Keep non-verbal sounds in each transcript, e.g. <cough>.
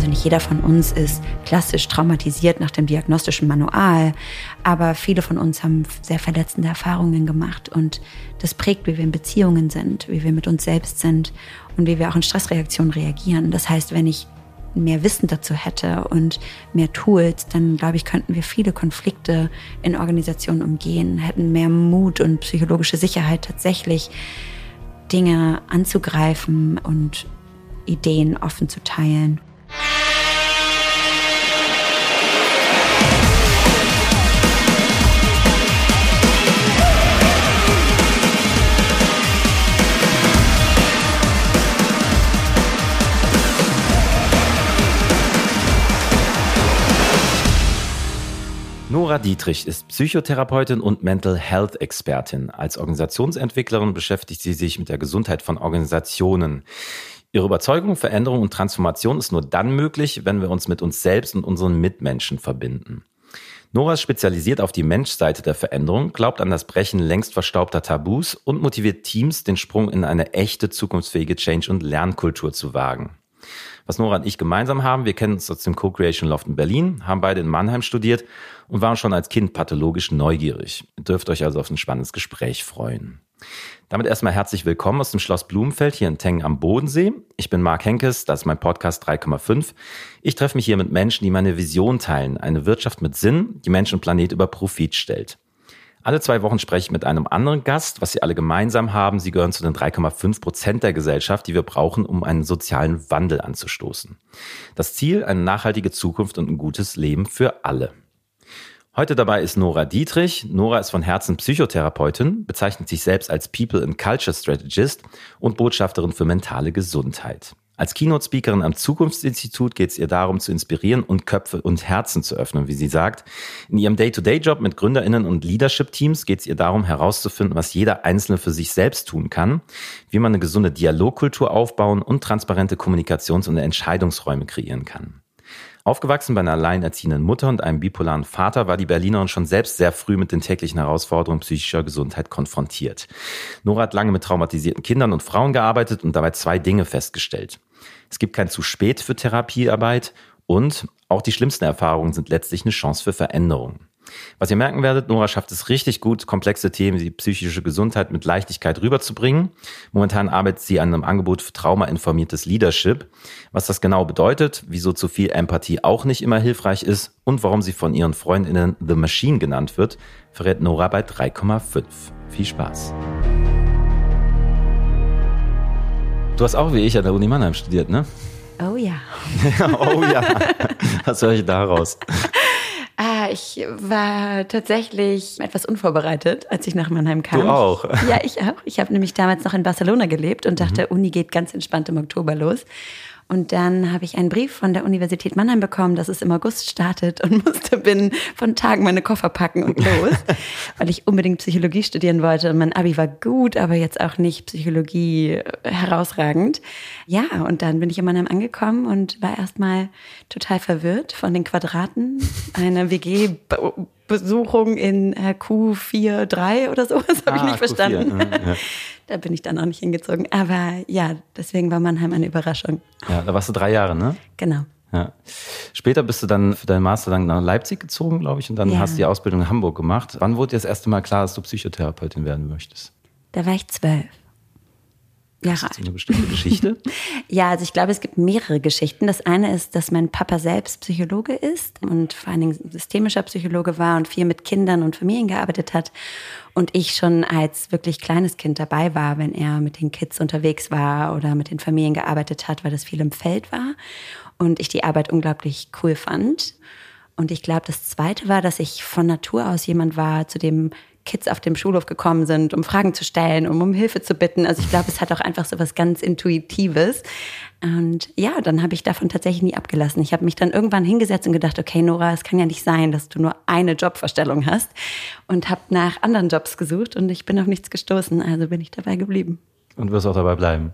Also nicht jeder von uns ist klassisch traumatisiert nach dem diagnostischen Manual, aber viele von uns haben sehr verletzende Erfahrungen gemacht und das prägt, wie wir in Beziehungen sind, wie wir mit uns selbst sind und wie wir auch in Stressreaktionen reagieren. Das heißt, wenn ich mehr Wissen dazu hätte und mehr Tools, dann glaube ich, könnten wir viele Konflikte in Organisationen umgehen, hätten mehr Mut und psychologische Sicherheit tatsächlich Dinge anzugreifen und Ideen offen zu teilen. Nora Dietrich ist Psychotherapeutin und Mental Health Expertin. Als Organisationsentwicklerin beschäftigt sie sich mit der Gesundheit von Organisationen. Ihre Überzeugung, Veränderung und Transformation ist nur dann möglich, wenn wir uns mit uns selbst und unseren Mitmenschen verbinden. Nora ist spezialisiert auf die Menschseite der Veränderung, glaubt an das Brechen längst verstaubter Tabus und motiviert Teams, den Sprung in eine echte zukunftsfähige Change- und Lernkultur zu wagen. Was Nora und ich gemeinsam haben, wir kennen uns aus dem Co-Creation Loft in Berlin, haben beide in Mannheim studiert und waren schon als Kind pathologisch neugierig. Ihr dürft euch also auf ein spannendes Gespräch freuen. Damit erstmal herzlich willkommen aus dem Schloss Blumenfeld hier in Tengen am Bodensee. Ich bin Marc Henkes, das ist mein Podcast 3,5. Ich treffe mich hier mit Menschen, die meine Vision teilen, eine Wirtschaft mit Sinn, die Mensch und Planet über Profit stellt. Alle zwei Wochen spreche ich mit einem anderen Gast. Was sie alle gemeinsam haben, sie gehören zu den 3,5 Prozent der Gesellschaft, die wir brauchen, um einen sozialen Wandel anzustoßen. Das Ziel, eine nachhaltige Zukunft und ein gutes Leben für alle. Heute dabei ist Nora Dietrich. Nora ist von Herzen Psychotherapeutin, bezeichnet sich selbst als People and Culture Strategist und Botschafterin für mentale Gesundheit. Als Keynote-Speakerin am Zukunftsinstitut geht es ihr darum, zu inspirieren und Köpfe und Herzen zu öffnen, wie sie sagt. In ihrem Day-to-Day-Job mit GründerInnen und Leadership-Teams geht es ihr darum, herauszufinden, was jeder Einzelne für sich selbst tun kann, wie man eine gesunde Dialogkultur aufbauen und transparente Kommunikations- und Entscheidungsräume kreieren kann. Aufgewachsen bei einer alleinerziehenden Mutter und einem bipolaren Vater war die Berlinerin schon selbst sehr früh mit den täglichen Herausforderungen psychischer Gesundheit konfrontiert. Nora hat lange mit traumatisierten Kindern und Frauen gearbeitet und dabei zwei Dinge festgestellt. Es gibt kein zu spät für Therapiearbeit und auch die schlimmsten Erfahrungen sind letztlich eine Chance für Veränderung. Was ihr merken werdet, Nora schafft es richtig gut, komplexe Themen wie psychische Gesundheit mit Leichtigkeit rüberzubringen. Momentan arbeitet sie an einem Angebot für traumainformiertes Leadership. Was das genau bedeutet, wieso zu viel Empathie auch nicht immer hilfreich ist und warum sie von ihren Freundinnen The Machine genannt wird, verrät Nora bei 3,5. Viel Spaß. Du hast auch wie ich an der Uni Mannheim studiert, ne? Oh ja. <laughs> oh ja. Was höre ich daraus? <laughs> Ah, ich war tatsächlich etwas unvorbereitet, als ich nach Mannheim kam. Du auch? <laughs> Ja, ich auch. Ich habe nämlich damals noch in Barcelona gelebt und dachte, mhm. Uni geht ganz entspannt im Oktober los. Und dann habe ich einen Brief von der Universität Mannheim bekommen, dass es im August startet und <laughs> musste binnen von Tagen meine Koffer packen und los, <laughs> weil ich unbedingt Psychologie studieren wollte. Und mein Abi war gut, aber jetzt auch nicht Psychologie äh, herausragend. Ja, und dann bin ich in Mannheim angekommen und war erstmal total verwirrt von den Quadraten. Eine WG Besuchung in äh, Q43 oder sowas, habe ah, ich nicht verstanden. Ja. Da bin ich dann auch nicht hingezogen. Aber ja, deswegen war Mannheim eine Überraschung. Ja, da warst du drei Jahre, ne? Genau. Ja. Später bist du dann für deinen Master dann nach Leipzig gezogen, glaube ich, und dann ja. hast du die Ausbildung in Hamburg gemacht. Wann wurde dir das erste Mal klar, dass du Psychotherapeutin werden möchtest? Da war ich zwölf. Jahre alt. eine bestimmte Geschichte? <laughs> ja, also ich glaube, es gibt mehrere Geschichten. Das eine ist, dass mein Papa selbst Psychologe ist und vor allen Dingen systemischer Psychologe war und viel mit Kindern und Familien gearbeitet hat. Und ich schon als wirklich kleines Kind dabei war, wenn er mit den Kids unterwegs war oder mit den Familien gearbeitet hat, weil das viel im Feld war. Und ich die Arbeit unglaublich cool fand. Und ich glaube, das Zweite war, dass ich von Natur aus jemand war, zu dem Kids auf dem Schulhof gekommen sind, um Fragen zu stellen, um um Hilfe zu bitten. Also ich glaube, es hat auch einfach so was ganz Intuitives. Und ja, dann habe ich davon tatsächlich nie abgelassen. Ich habe mich dann irgendwann hingesetzt und gedacht, okay, Nora, es kann ja nicht sein, dass du nur eine Jobvorstellung hast. Und habe nach anderen Jobs gesucht und ich bin auf nichts gestoßen. Also bin ich dabei geblieben. Und wirst auch dabei bleiben.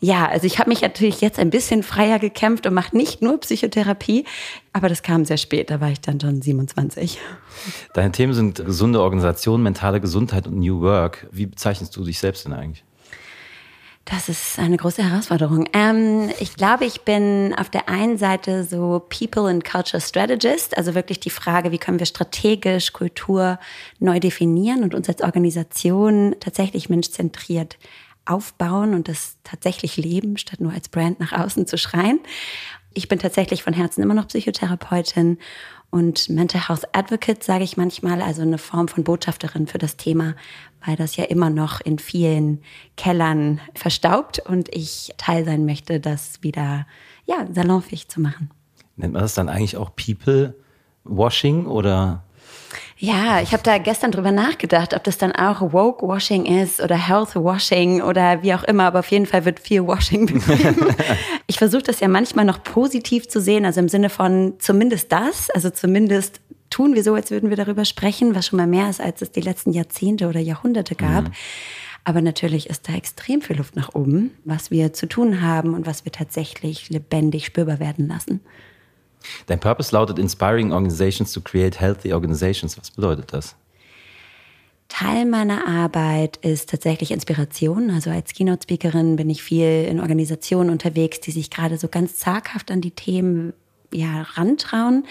Ja, also ich habe mich natürlich jetzt ein bisschen freier gekämpft und mache nicht nur Psychotherapie, aber das kam sehr spät, da war ich dann schon 27. Deine Themen sind gesunde Organisation, mentale Gesundheit und New Work. Wie bezeichnest du dich selbst denn eigentlich? Das ist eine große Herausforderung. Ähm, ich glaube, ich bin auf der einen Seite so People and Culture Strategist, also wirklich die Frage, wie können wir strategisch Kultur neu definieren und uns als Organisation tatsächlich menschzentriert aufbauen und das tatsächlich leben, statt nur als Brand nach außen zu schreien. Ich bin tatsächlich von Herzen immer noch Psychotherapeutin und Mental Health Advocate, sage ich manchmal, also eine Form von Botschafterin für das Thema, weil das ja immer noch in vielen Kellern verstaubt und ich Teil sein möchte, das wieder ja, salonfähig zu machen. Nennt man das dann eigentlich auch People Washing oder ja, ich habe da gestern drüber nachgedacht, ob das dann auch Woke-Washing ist oder Health-Washing oder wie auch immer, aber auf jeden Fall wird viel Washing betrieben. <laughs> ich versuche das ja manchmal noch positiv zu sehen, also im Sinne von zumindest das, also zumindest tun wir so, als würden wir darüber sprechen, was schon mal mehr ist, als es die letzten Jahrzehnte oder Jahrhunderte gab. Mhm. Aber natürlich ist da extrem viel Luft nach oben, was wir zu tun haben und was wir tatsächlich lebendig spürbar werden lassen. Dein Purpose lautet Inspiring Organizations to Create Healthy Organizations. Was bedeutet das? Teil meiner Arbeit ist tatsächlich Inspiration. Also als Keynote-Speakerin bin ich viel in Organisationen unterwegs, die sich gerade so ganz zaghaft an die Themen ja, rantrauen.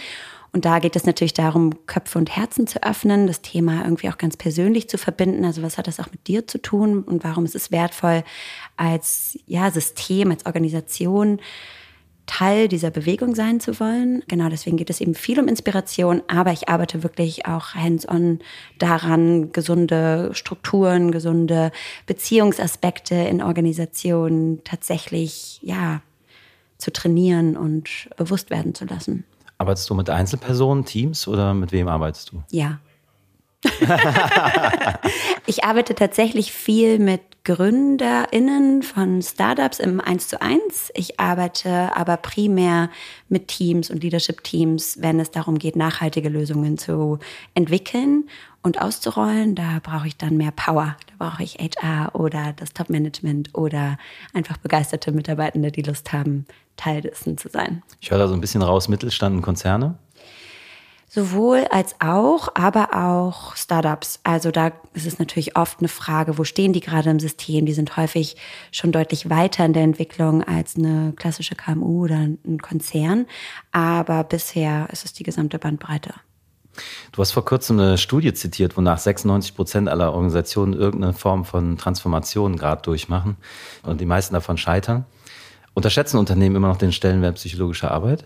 Und da geht es natürlich darum, Köpfe und Herzen zu öffnen, das Thema irgendwie auch ganz persönlich zu verbinden. Also was hat das auch mit dir zu tun und warum ist es wertvoll als ja, System, als Organisation Teil dieser Bewegung sein zu wollen. Genau deswegen geht es eben viel um Inspiration, aber ich arbeite wirklich auch hands-on daran, gesunde Strukturen, gesunde Beziehungsaspekte in Organisationen tatsächlich, ja, zu trainieren und bewusst werden zu lassen. Arbeitest du mit Einzelpersonen, Teams oder mit wem arbeitest du? Ja. <laughs> ich arbeite tatsächlich viel mit GründerInnen von Startups im 1 zu 1. Ich arbeite aber primär mit Teams und Leadership-Teams, wenn es darum geht, nachhaltige Lösungen zu entwickeln und auszurollen. Da brauche ich dann mehr Power. Da brauche ich HR oder das Top-Management oder einfach begeisterte Mitarbeitende, die Lust haben, Teil dessen zu sein. Ich höre da so ein bisschen raus, Mittelstand und Konzerne. Sowohl als auch, aber auch Startups. Also da ist es natürlich oft eine Frage, wo stehen die gerade im System? Die sind häufig schon deutlich weiter in der Entwicklung als eine klassische KMU oder ein Konzern. Aber bisher ist es die gesamte Bandbreite. Du hast vor kurzem eine Studie zitiert, wonach 96 Prozent aller Organisationen irgendeine Form von Transformation gerade durchmachen und die meisten davon scheitern. Unterschätzen Unternehmen immer noch den Stellenwert psychologischer Arbeit?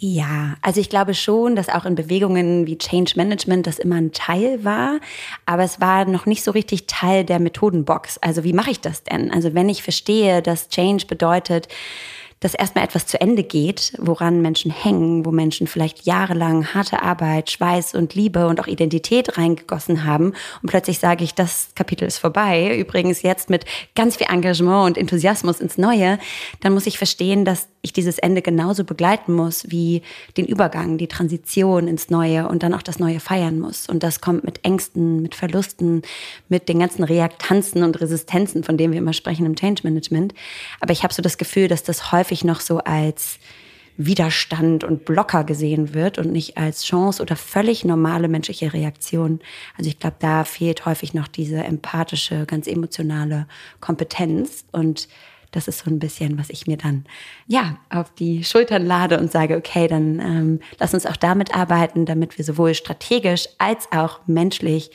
Ja, also ich glaube schon, dass auch in Bewegungen wie Change Management das immer ein Teil war, aber es war noch nicht so richtig Teil der Methodenbox. Also wie mache ich das denn? Also wenn ich verstehe, dass Change bedeutet, dass erstmal etwas zu Ende geht, woran Menschen hängen, wo Menschen vielleicht jahrelang harte Arbeit, Schweiß und Liebe und auch Identität reingegossen haben. Und plötzlich sage ich, das Kapitel ist vorbei. Übrigens jetzt mit ganz viel Engagement und Enthusiasmus ins Neue. Dann muss ich verstehen, dass ich dieses Ende genauso begleiten muss wie den Übergang, die Transition ins Neue und dann auch das Neue feiern muss. Und das kommt mit Ängsten, mit Verlusten, mit den ganzen Reaktanzen und Resistenzen, von denen wir immer sprechen im Change Management. Aber ich habe so das Gefühl, dass das häufig noch so als Widerstand und Blocker gesehen wird und nicht als Chance oder völlig normale menschliche Reaktion. Also ich glaube, da fehlt häufig noch diese empathische, ganz emotionale Kompetenz und das ist so ein bisschen, was ich mir dann ja auf die Schultern lade und sage, okay, dann ähm, lass uns auch damit arbeiten, damit wir sowohl strategisch als auch menschlich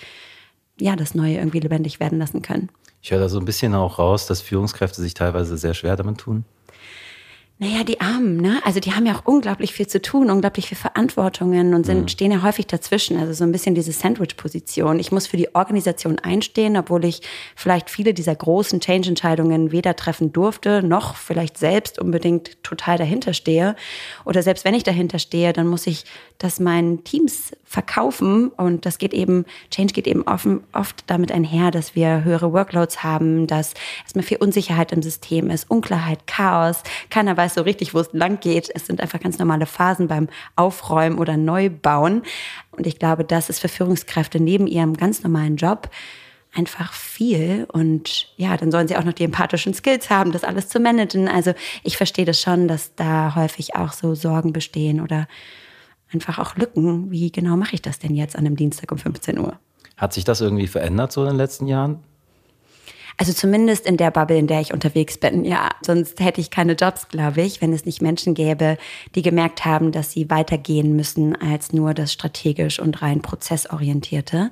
ja das Neue irgendwie lebendig werden lassen können. Ich höre da so ein bisschen auch raus, dass Führungskräfte sich teilweise sehr schwer damit tun. Naja, die Armen, ne? Also die haben ja auch unglaublich viel zu tun, unglaublich viel Verantwortungen und sind, mhm. stehen ja häufig dazwischen. Also so ein bisschen diese Sandwich-Position. Ich muss für die Organisation einstehen, obwohl ich vielleicht viele dieser großen Change-Entscheidungen weder treffen durfte, noch vielleicht selbst unbedingt total dahinter stehe. Oder selbst wenn ich dahinter stehe, dann muss ich das meinen Teams verkaufen. Und das geht eben, Change geht eben offen, oft damit einher, dass wir höhere Workloads haben, dass erstmal viel Unsicherheit im System ist, Unklarheit, Chaos. Keiner weiß so richtig, wo es lang geht. Es sind einfach ganz normale Phasen beim Aufräumen oder Neubauen. Und ich glaube, das ist für Führungskräfte neben ihrem ganz normalen Job einfach viel. Und ja, dann sollen sie auch noch die empathischen Skills haben, das alles zu managen. Also ich verstehe das schon, dass da häufig auch so Sorgen bestehen oder einfach auch Lücken. Wie genau mache ich das denn jetzt an einem Dienstag um 15 Uhr? Hat sich das irgendwie verändert so in den letzten Jahren? Also zumindest in der Bubble, in der ich unterwegs bin, ja. Sonst hätte ich keine Jobs, glaube ich, wenn es nicht Menschen gäbe, die gemerkt haben, dass sie weitergehen müssen als nur das strategisch und rein prozessorientierte.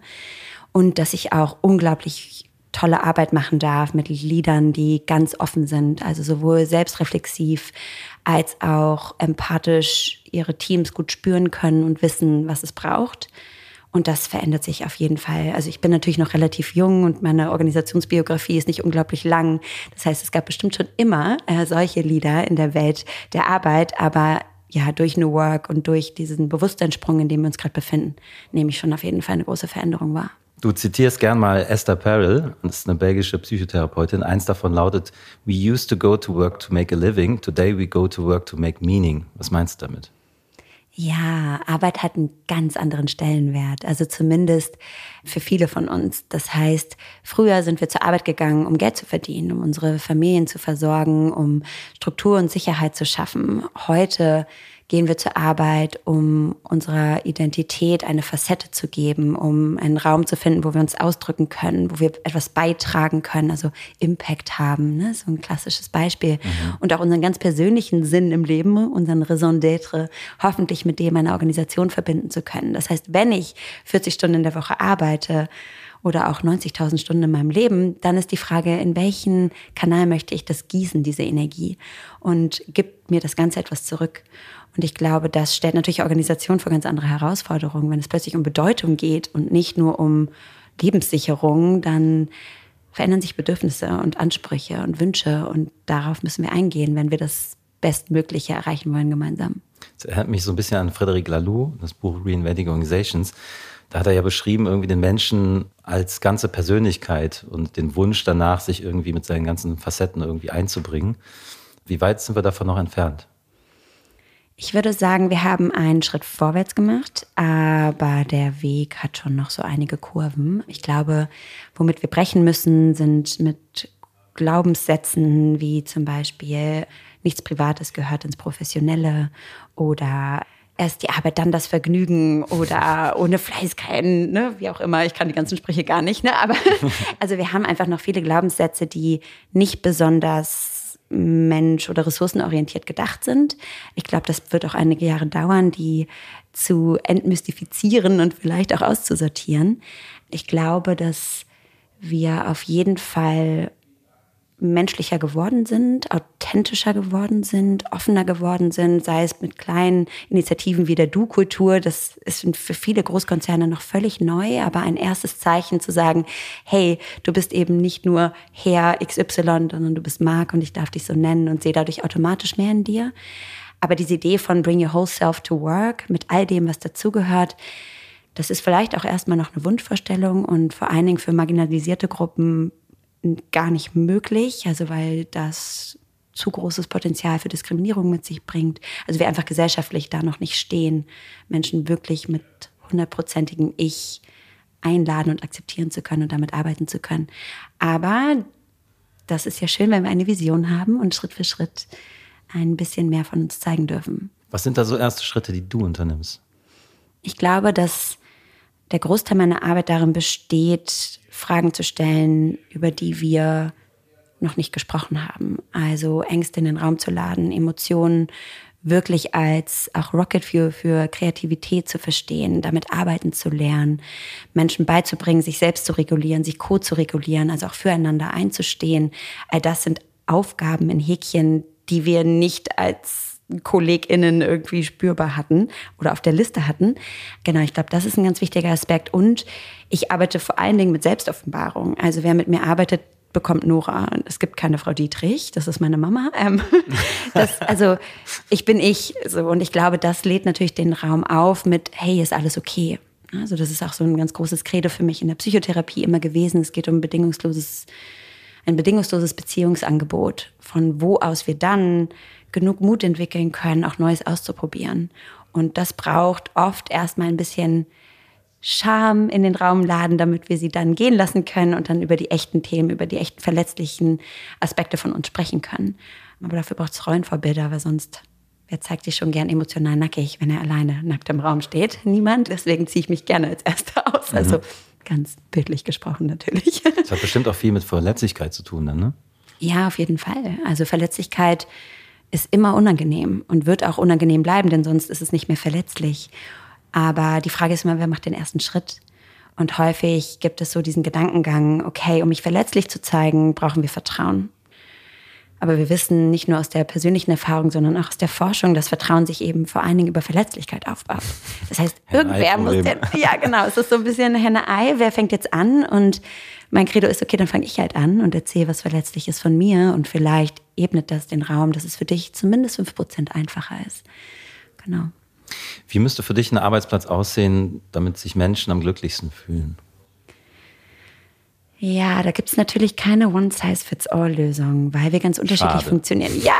Und dass ich auch unglaublich tolle Arbeit machen darf mit Liedern, die ganz offen sind, also sowohl selbstreflexiv als auch empathisch ihre Teams gut spüren können und wissen, was es braucht. Und das verändert sich auf jeden Fall. Also ich bin natürlich noch relativ jung und meine Organisationsbiografie ist nicht unglaublich lang. Das heißt, es gab bestimmt schon immer äh, solche Lieder in der Welt der Arbeit, aber ja, durch New Work und durch diesen Bewusstseinssprung, in dem wir uns gerade befinden, nehme ich schon auf jeden Fall eine große Veränderung wahr. Du zitierst gern mal Esther Perel, das ist eine belgische Psychotherapeutin. Eins davon lautet, We used to go to work to make a living, today we go to work to make meaning. Was meinst du damit? Ja, Arbeit hat einen ganz anderen Stellenwert, also zumindest für viele von uns. Das heißt, früher sind wir zur Arbeit gegangen, um Geld zu verdienen, um unsere Familien zu versorgen, um Struktur und Sicherheit zu schaffen. Heute gehen wir zur Arbeit, um unserer Identität eine Facette zu geben, um einen Raum zu finden, wo wir uns ausdrücken können, wo wir etwas beitragen können, also Impact haben. Ne? So ein klassisches Beispiel. Mhm. Und auch unseren ganz persönlichen Sinn im Leben, unseren Raison d'être, hoffentlich mit dem einer Organisation verbinden zu können. Das heißt, wenn ich 40 Stunden in der Woche arbeite, oder auch 90.000 Stunden in meinem Leben, dann ist die Frage, in welchen Kanal möchte ich das gießen, diese Energie? Und gibt mir das Ganze etwas zurück? Und ich glaube, das stellt natürlich Organisation vor ganz andere Herausforderungen. Wenn es plötzlich um Bedeutung geht und nicht nur um Lebenssicherung, dann verändern sich Bedürfnisse und Ansprüche und Wünsche. Und darauf müssen wir eingehen, wenn wir das Bestmögliche erreichen wollen gemeinsam. Das erinnert mich so ein bisschen an Frederic Laloux, das Buch Reinventing Organizations. Da hat er ja beschrieben, irgendwie den Menschen als ganze Persönlichkeit und den Wunsch danach, sich irgendwie mit seinen ganzen Facetten irgendwie einzubringen. Wie weit sind wir davon noch entfernt? Ich würde sagen, wir haben einen Schritt vorwärts gemacht, aber der Weg hat schon noch so einige Kurven. Ich glaube, womit wir brechen müssen, sind mit Glaubenssätzen wie zum Beispiel nichts Privates gehört ins Professionelle oder erst die Arbeit, dann das Vergnügen oder ohne Fleiß kein, ne, wie auch immer. Ich kann die ganzen Sprüche gar nicht, ne, aber <laughs> also wir haben einfach noch viele Glaubenssätze, die nicht besonders mensch- oder ressourcenorientiert gedacht sind. Ich glaube, das wird auch einige Jahre dauern, die zu entmystifizieren und vielleicht auch auszusortieren. Ich glaube, dass wir auf jeden Fall menschlicher geworden sind, authentischer geworden sind, offener geworden sind, sei es mit kleinen Initiativen wie der Du-Kultur. Das ist für viele Großkonzerne noch völlig neu, aber ein erstes Zeichen zu sagen, hey, du bist eben nicht nur Herr XY, sondern du bist Mark und ich darf dich so nennen und sehe dadurch automatisch mehr in dir. Aber diese Idee von Bring Your Whole Self to Work mit all dem, was dazugehört, das ist vielleicht auch erstmal noch eine Wunschvorstellung und vor allen Dingen für marginalisierte Gruppen gar nicht möglich, also weil das zu großes Potenzial für Diskriminierung mit sich bringt. Also wir einfach gesellschaftlich da noch nicht stehen, Menschen wirklich mit hundertprozentigem Ich einladen und akzeptieren zu können und damit arbeiten zu können. Aber das ist ja schön, wenn wir eine Vision haben und Schritt für Schritt ein bisschen mehr von uns zeigen dürfen. Was sind da so erste Schritte, die du unternimmst? Ich glaube, dass der Großteil meiner Arbeit darin besteht, Fragen zu stellen, über die wir noch nicht gesprochen haben. Also Ängste in den Raum zu laden, Emotionen wirklich als auch Rocket Fuel für Kreativität zu verstehen, damit arbeiten zu lernen, Menschen beizubringen, sich selbst zu regulieren, sich co zu regulieren, also auch füreinander einzustehen. All das sind Aufgaben in Häkchen, die wir nicht als KollegInnen irgendwie spürbar hatten oder auf der Liste hatten. Genau, ich glaube, das ist ein ganz wichtiger Aspekt. Und ich arbeite vor allen Dingen mit Selbstoffenbarung. Also wer mit mir arbeitet, bekommt Nora. Es gibt keine Frau Dietrich, das ist meine Mama. Ähm, <laughs> das, also ich bin ich. So, und ich glaube, das lädt natürlich den Raum auf mit, hey, ist alles okay. Also das ist auch so ein ganz großes Credo für mich in der Psychotherapie immer gewesen. Es geht um bedingungsloses, ein bedingungsloses Beziehungsangebot, von wo aus wir dann genug Mut entwickeln können, auch Neues auszuprobieren. Und das braucht oft erstmal ein bisschen Scham in den Raum laden, damit wir sie dann gehen lassen können und dann über die echten Themen, über die echten verletzlichen Aspekte von uns sprechen können. Aber dafür braucht es Rollenvorbilder, weil sonst, wer zeigt sich schon gern emotional nackig, wenn er alleine nackt im Raum steht? Niemand. Deswegen ziehe ich mich gerne als Erster aus. Also mhm. Ganz bildlich gesprochen natürlich. Das hat bestimmt auch viel mit Verletzlichkeit zu tun, dann, ne? Ja, auf jeden Fall. Also Verletzlichkeit ist immer unangenehm und wird auch unangenehm bleiben, denn sonst ist es nicht mehr verletzlich. Aber die Frage ist immer, wer macht den ersten Schritt? Und häufig gibt es so diesen Gedankengang, okay, um mich verletzlich zu zeigen, brauchen wir Vertrauen. Aber wir wissen nicht nur aus der persönlichen Erfahrung, sondern auch aus der Forschung, dass Vertrauen sich eben vor allen Dingen über Verletzlichkeit aufbaut. Das heißt, irgendwer muss den, ja genau, es ist so ein bisschen Henne-Ei, wer fängt jetzt an? Und mein Credo ist, okay, dann fange ich halt an und erzähle was Verletzliches von mir und vielleicht ebnet das den Raum, dass es für dich zumindest fünf Prozent einfacher ist. Genau. Wie müsste für dich ein Arbeitsplatz aussehen, damit sich Menschen am glücklichsten fühlen? Ja, da gibt's natürlich keine One-Size-Fits-All-Lösung, weil wir ganz unterschiedlich Schade. funktionieren. Ja,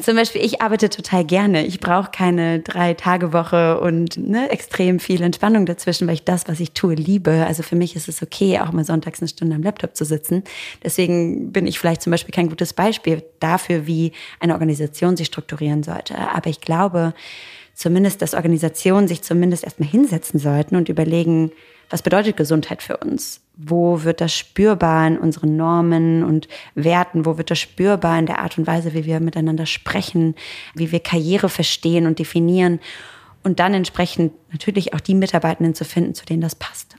zum Beispiel, ich arbeite total gerne. Ich brauche keine Drei-Tage-Woche und ne, extrem viel Entspannung dazwischen, weil ich das, was ich tue, liebe. Also für mich ist es okay, auch mal sonntags eine Stunde am Laptop zu sitzen. Deswegen bin ich vielleicht zum Beispiel kein gutes Beispiel dafür, wie eine Organisation sich strukturieren sollte. Aber ich glaube, zumindest, dass Organisationen sich zumindest erstmal hinsetzen sollten und überlegen, was bedeutet Gesundheit für uns? Wo wird das spürbar in unseren Normen und Werten? Wo wird das spürbar in der Art und Weise, wie wir miteinander sprechen, wie wir Karriere verstehen und definieren? Und dann entsprechend natürlich auch die Mitarbeitenden zu finden, zu denen das passt.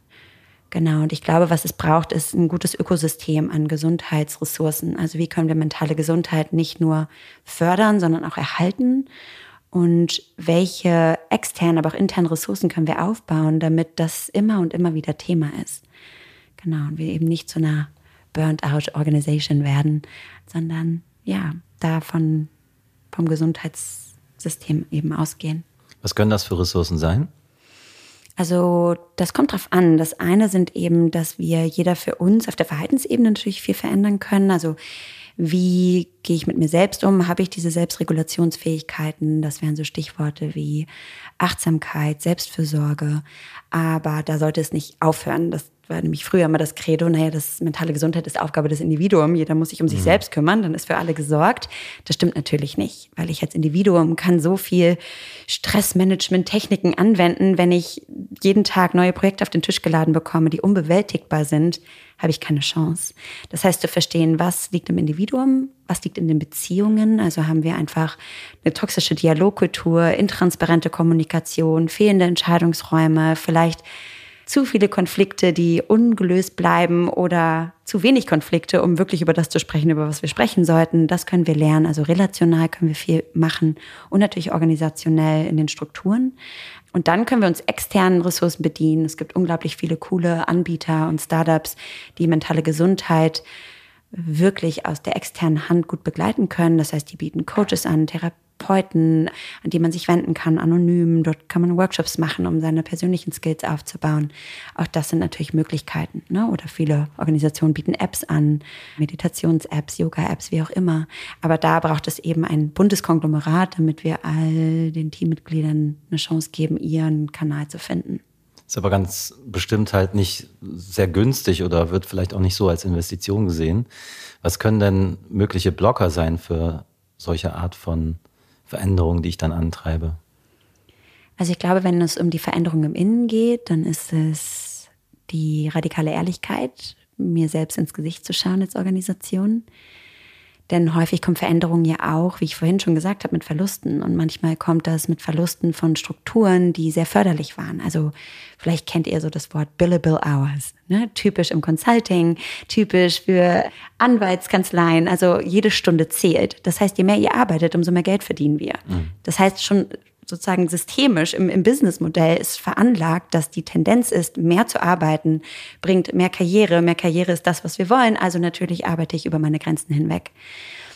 Genau, und ich glaube, was es braucht, ist ein gutes Ökosystem an Gesundheitsressourcen. Also wie können wir mentale Gesundheit nicht nur fördern, sondern auch erhalten und welche externen, aber auch internen Ressourcen können wir aufbauen, damit das immer und immer wieder Thema ist. Genau, und wir eben nicht zu einer Burnt-out-Organisation werden, sondern ja, davon vom Gesundheitssystem eben ausgehen. Was können das für Ressourcen sein? Also das kommt drauf an. Das eine sind eben, dass wir jeder für uns auf der Verhaltensebene natürlich viel verändern können. Also wie gehe ich mit mir selbst um? Habe ich diese Selbstregulationsfähigkeiten? Das wären so Stichworte wie Achtsamkeit, Selbstfürsorge. Aber da sollte es nicht aufhören. Das war nämlich früher immer das Credo, naja, das mentale Gesundheit ist Aufgabe des Individuums, jeder muss sich um sich mhm. selbst kümmern, dann ist für alle gesorgt. Das stimmt natürlich nicht, weil ich als Individuum kann so viel Stressmanagement-Techniken anwenden, wenn ich jeden Tag neue Projekte auf den Tisch geladen bekomme, die unbewältigbar sind, habe ich keine Chance. Das heißt, zu verstehen, was liegt im Individuum, was liegt in den Beziehungen. Also haben wir einfach eine toxische Dialogkultur, intransparente Kommunikation, fehlende Entscheidungsräume, vielleicht zu viele Konflikte, die ungelöst bleiben oder zu wenig Konflikte, um wirklich über das zu sprechen, über was wir sprechen sollten. Das können wir lernen. Also relational können wir viel machen und natürlich organisationell in den Strukturen. Und dann können wir uns externen Ressourcen bedienen. Es gibt unglaublich viele coole Anbieter und Startups, die mentale Gesundheit wirklich aus der externen Hand gut begleiten können. Das heißt, die bieten Coaches an, Therapeuten, an die man sich wenden kann, anonym. Dort kann man Workshops machen, um seine persönlichen Skills aufzubauen. Auch das sind natürlich Möglichkeiten. Ne? Oder viele Organisationen bieten Apps an, Meditations-Apps, Yoga-Apps, wie auch immer. Aber da braucht es eben ein buntes Konglomerat, damit wir all den Teammitgliedern eine Chance geben, ihren Kanal zu finden. Ist aber ganz bestimmt halt nicht sehr günstig oder wird vielleicht auch nicht so als Investition gesehen. Was können denn mögliche Blocker sein für solche Art von Veränderungen, die ich dann antreibe? Also ich glaube, wenn es um die Veränderung im Innen geht, dann ist es die radikale Ehrlichkeit, mir selbst ins Gesicht zu schauen als Organisation. Denn häufig kommt Veränderung ja auch, wie ich vorhin schon gesagt habe, mit Verlusten. Und manchmal kommt das mit Verlusten von Strukturen, die sehr förderlich waren. Also vielleicht kennt ihr so das Wort Billable Hours. Ne? Typisch im Consulting, typisch für Anwaltskanzleien. Also jede Stunde zählt. Das heißt, je mehr ihr arbeitet, umso mehr Geld verdienen wir. Mhm. Das heißt schon sozusagen systemisch im, im Businessmodell ist veranlagt, dass die Tendenz ist, mehr zu arbeiten, bringt mehr Karriere. Mehr Karriere ist das, was wir wollen. Also natürlich arbeite ich über meine Grenzen hinweg.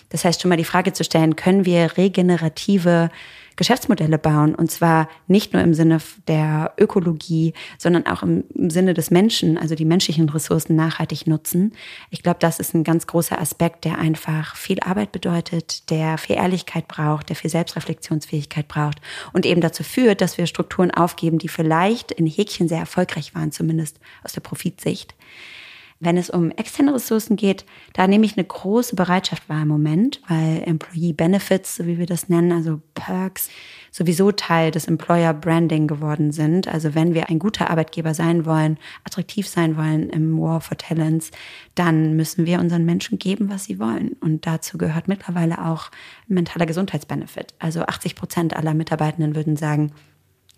Das heißt, schon mal die Frage zu stellen, können wir regenerative Geschäftsmodelle bauen. Und zwar nicht nur im Sinne der Ökologie, sondern auch im Sinne des Menschen, also die menschlichen Ressourcen nachhaltig nutzen. Ich glaube, das ist ein ganz großer Aspekt, der einfach viel Arbeit bedeutet, der viel Ehrlichkeit braucht, der viel Selbstreflexionsfähigkeit braucht und eben dazu führt, dass wir Strukturen aufgeben, die vielleicht in Häkchen sehr erfolgreich waren, zumindest aus der Profitsicht. Wenn es um externe Ressourcen geht, da nehme ich eine große Bereitschaft wahr im Moment, weil Employee Benefits, so wie wir das nennen, also Perks, sowieso Teil des Employer Branding geworden sind. Also wenn wir ein guter Arbeitgeber sein wollen, attraktiv sein wollen im War for Talents, dann müssen wir unseren Menschen geben, was sie wollen. Und dazu gehört mittlerweile auch mentaler Gesundheitsbenefit. Also 80 Prozent aller Mitarbeitenden würden sagen,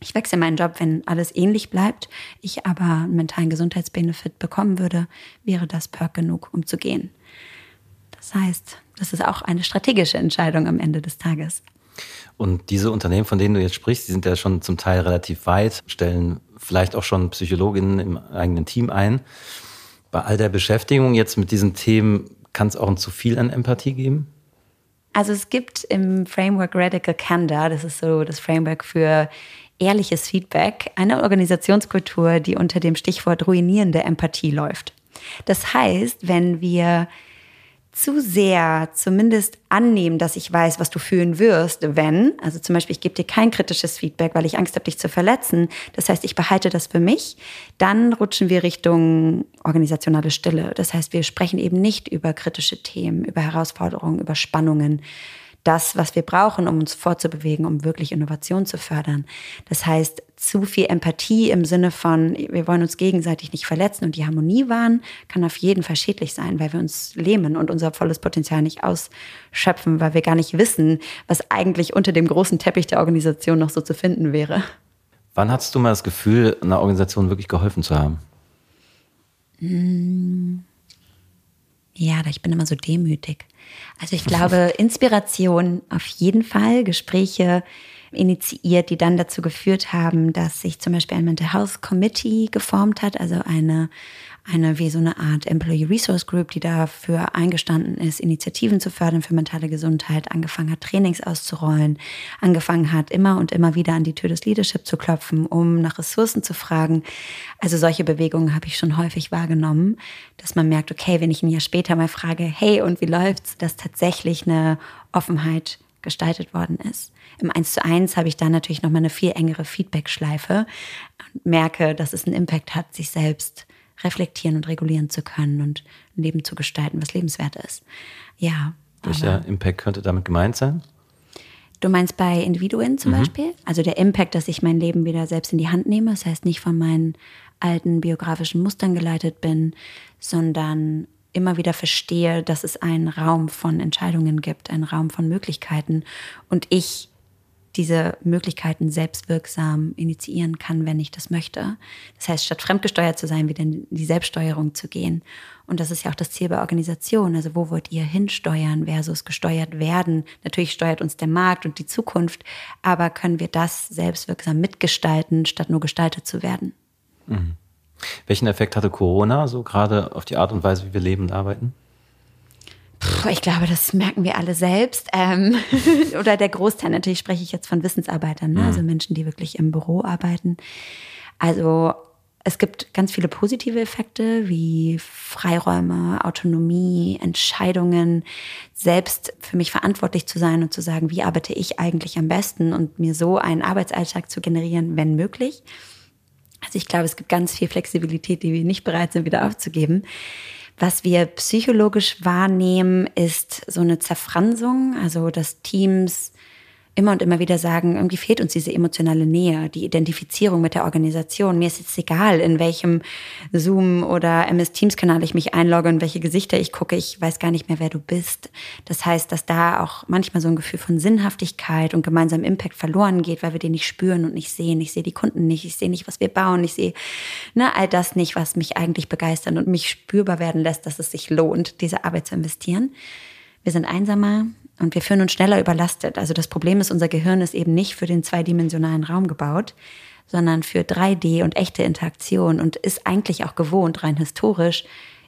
ich wechsle meinen Job, wenn alles ähnlich bleibt, ich aber einen mentalen Gesundheitsbenefit bekommen würde, wäre das Perk genug, um zu gehen. Das heißt, das ist auch eine strategische Entscheidung am Ende des Tages. Und diese Unternehmen, von denen du jetzt sprichst, die sind ja schon zum Teil relativ weit, stellen vielleicht auch schon Psychologinnen im eigenen Team ein. Bei all der Beschäftigung jetzt mit diesen Themen kann es auch ein zu viel an Empathie geben? Also es gibt im Framework Radical Candor, das ist so das Framework für ehrliches Feedback, eine Organisationskultur, die unter dem Stichwort ruinierende Empathie läuft. Das heißt, wenn wir zu sehr zumindest annehmen, dass ich weiß, was du fühlen wirst, wenn, also zum Beispiel, ich gebe dir kein kritisches Feedback, weil ich Angst habe, dich zu verletzen. Das heißt, ich behalte das für mich. Dann rutschen wir Richtung organisationale Stille. Das heißt, wir sprechen eben nicht über kritische Themen, über Herausforderungen, über Spannungen, das, was wir brauchen, um uns fortzubewegen, um wirklich Innovation zu fördern. Das heißt, zu viel Empathie im Sinne von, wir wollen uns gegenseitig nicht verletzen und die Harmonie wahren, kann auf jeden Fall schädlich sein, weil wir uns lähmen und unser volles Potenzial nicht ausschöpfen, weil wir gar nicht wissen, was eigentlich unter dem großen Teppich der Organisation noch so zu finden wäre. Wann hattest du mal das Gefühl, einer Organisation wirklich geholfen zu haben? Hm. Ja, ich bin immer so demütig. Also ich glaube, Inspiration auf jeden Fall, Gespräche initiiert, die dann dazu geführt haben, dass sich zum Beispiel ein Mental Health Committee geformt hat, also eine eine wie so eine Art Employee Resource Group, die dafür eingestanden ist, Initiativen zu fördern für mentale Gesundheit, angefangen hat, Trainings auszurollen, angefangen hat, immer und immer wieder an die Tür des Leadership zu klopfen, um nach Ressourcen zu fragen. Also solche Bewegungen habe ich schon häufig wahrgenommen, dass man merkt, okay, wenn ich ein Jahr später mal frage, hey, und wie läuft's, dass tatsächlich eine Offenheit gestaltet worden ist. Im 1 zu 1 habe ich dann natürlich nochmal eine viel engere Feedback-Schleife und merke, dass es einen Impact hat, sich selbst reflektieren und regulieren zu können und ein Leben zu gestalten, was lebenswert ist. Ja. Welcher Impact könnte damit gemeint sein? Du meinst bei Individuen zum mhm. Beispiel? Also der Impact, dass ich mein Leben wieder selbst in die Hand nehme, das heißt nicht von meinen alten biografischen Mustern geleitet bin, sondern immer wieder verstehe, dass es einen Raum von Entscheidungen gibt, einen Raum von Möglichkeiten und ich diese Möglichkeiten selbstwirksam initiieren kann, wenn ich das möchte. Das heißt, statt fremdgesteuert zu sein, wieder in die Selbststeuerung zu gehen. Und das ist ja auch das Ziel bei Organisationen. Also wo wollt ihr hinsteuern versus gesteuert werden? Natürlich steuert uns der Markt und die Zukunft, aber können wir das selbstwirksam mitgestalten, statt nur gestaltet zu werden? Mhm. Welchen Effekt hatte Corona so gerade auf die Art und Weise, wie wir leben und arbeiten? Ich glaube, das merken wir alle selbst. Ähm, <laughs> oder der Großteil, natürlich spreche ich jetzt von Wissensarbeitern, ne? also Menschen, die wirklich im Büro arbeiten. Also es gibt ganz viele positive Effekte wie Freiräume, Autonomie, Entscheidungen, selbst für mich verantwortlich zu sein und zu sagen, wie arbeite ich eigentlich am besten und mir so einen Arbeitsalltag zu generieren, wenn möglich. Also ich glaube, es gibt ganz viel Flexibilität, die wir nicht bereit sind, wieder aufzugeben. Was wir psychologisch wahrnehmen, ist so eine Zerfransung, also dass Teams immer und immer wieder sagen, irgendwie fehlt uns diese emotionale Nähe, die Identifizierung mit der Organisation. Mir ist jetzt egal, in welchem Zoom oder MS Teams Kanal ich mich einlogge und welche Gesichter ich gucke. Ich weiß gar nicht mehr, wer du bist. Das heißt, dass da auch manchmal so ein Gefühl von Sinnhaftigkeit und gemeinsamem Impact verloren geht, weil wir den nicht spüren und nicht sehen. Ich sehe die Kunden nicht, ich sehe nicht, was wir bauen, ich sehe ne, all das nicht, was mich eigentlich begeistert und mich spürbar werden lässt, dass es sich lohnt, diese Arbeit zu investieren. Wir sind einsamer, und wir fühlen uns schneller überlastet. Also das Problem ist, unser Gehirn ist eben nicht für den zweidimensionalen Raum gebaut, sondern für 3D und echte Interaktion und ist eigentlich auch gewohnt, rein historisch,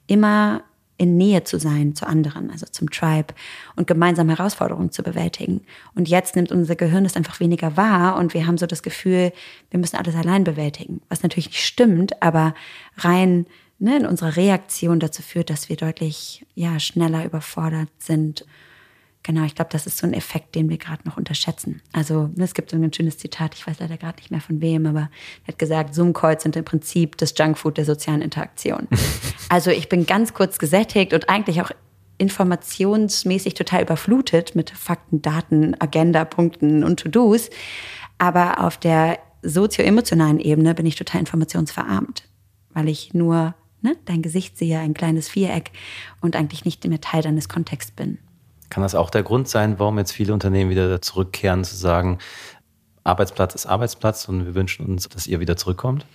immer in Nähe zu sein zu anderen, also zum Tribe und gemeinsam Herausforderungen zu bewältigen. Und jetzt nimmt unser Gehirn es einfach weniger wahr und wir haben so das Gefühl, wir müssen alles allein bewältigen, was natürlich nicht stimmt, aber rein ne, in unserer Reaktion dazu führt, dass wir deutlich ja, schneller überfordert sind Genau, ich glaube, das ist so ein Effekt, den wir gerade noch unterschätzen. Also ne, es gibt so ein schönes Zitat, ich weiß leider gerade nicht mehr von wem, aber er hat gesagt, Zoom-Calls sind im Prinzip das Junkfood der sozialen Interaktion. <laughs> also ich bin ganz kurz gesättigt und eigentlich auch informationsmäßig total überflutet mit Fakten, Daten, Agenda-Punkten und To-Dos. Aber auf der sozio-emotionalen Ebene bin ich total informationsverarmt, weil ich nur ne, dein Gesicht sehe, ein kleines Viereck und eigentlich nicht mehr Teil deines Kontexts bin. Kann das auch der Grund sein, warum jetzt viele Unternehmen wieder zurückkehren, zu sagen, Arbeitsplatz ist Arbeitsplatz und wir wünschen uns, dass ihr wieder zurückkommt?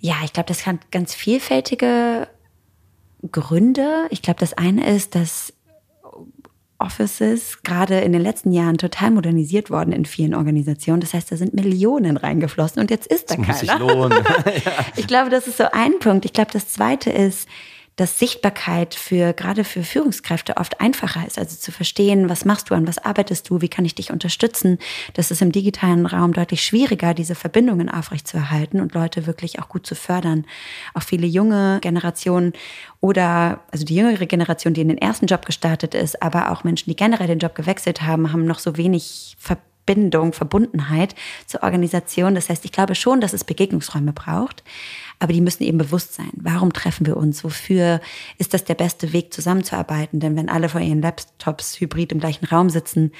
Ja, ich glaube, das hat ganz vielfältige Gründe. Ich glaube, das eine ist, dass Offices gerade in den letzten Jahren total modernisiert worden in vielen Organisationen. Das heißt, da sind Millionen reingeflossen und jetzt ist da das keiner. Muss sich lohnen. <laughs> <laughs> Ich glaube, das ist so ein Punkt. Ich glaube, das zweite ist, dass Sichtbarkeit für gerade für Führungskräfte oft einfacher ist. Also zu verstehen, was machst du, an was arbeitest du, wie kann ich dich unterstützen. Das ist im digitalen Raum deutlich schwieriger, diese Verbindungen aufrechtzuerhalten und Leute wirklich auch gut zu fördern. Auch viele junge Generationen oder also die jüngere Generation, die in den ersten Job gestartet ist, aber auch Menschen, die generell den Job gewechselt haben, haben noch so wenig Verbindung, Verbundenheit zur Organisation. Das heißt, ich glaube schon, dass es Begegnungsräume braucht aber die müssen eben bewusst sein. Warum treffen wir uns? Wofür ist das der beste Weg, zusammenzuarbeiten? Denn wenn alle vor ihren Laptops hybrid im gleichen Raum sitzen,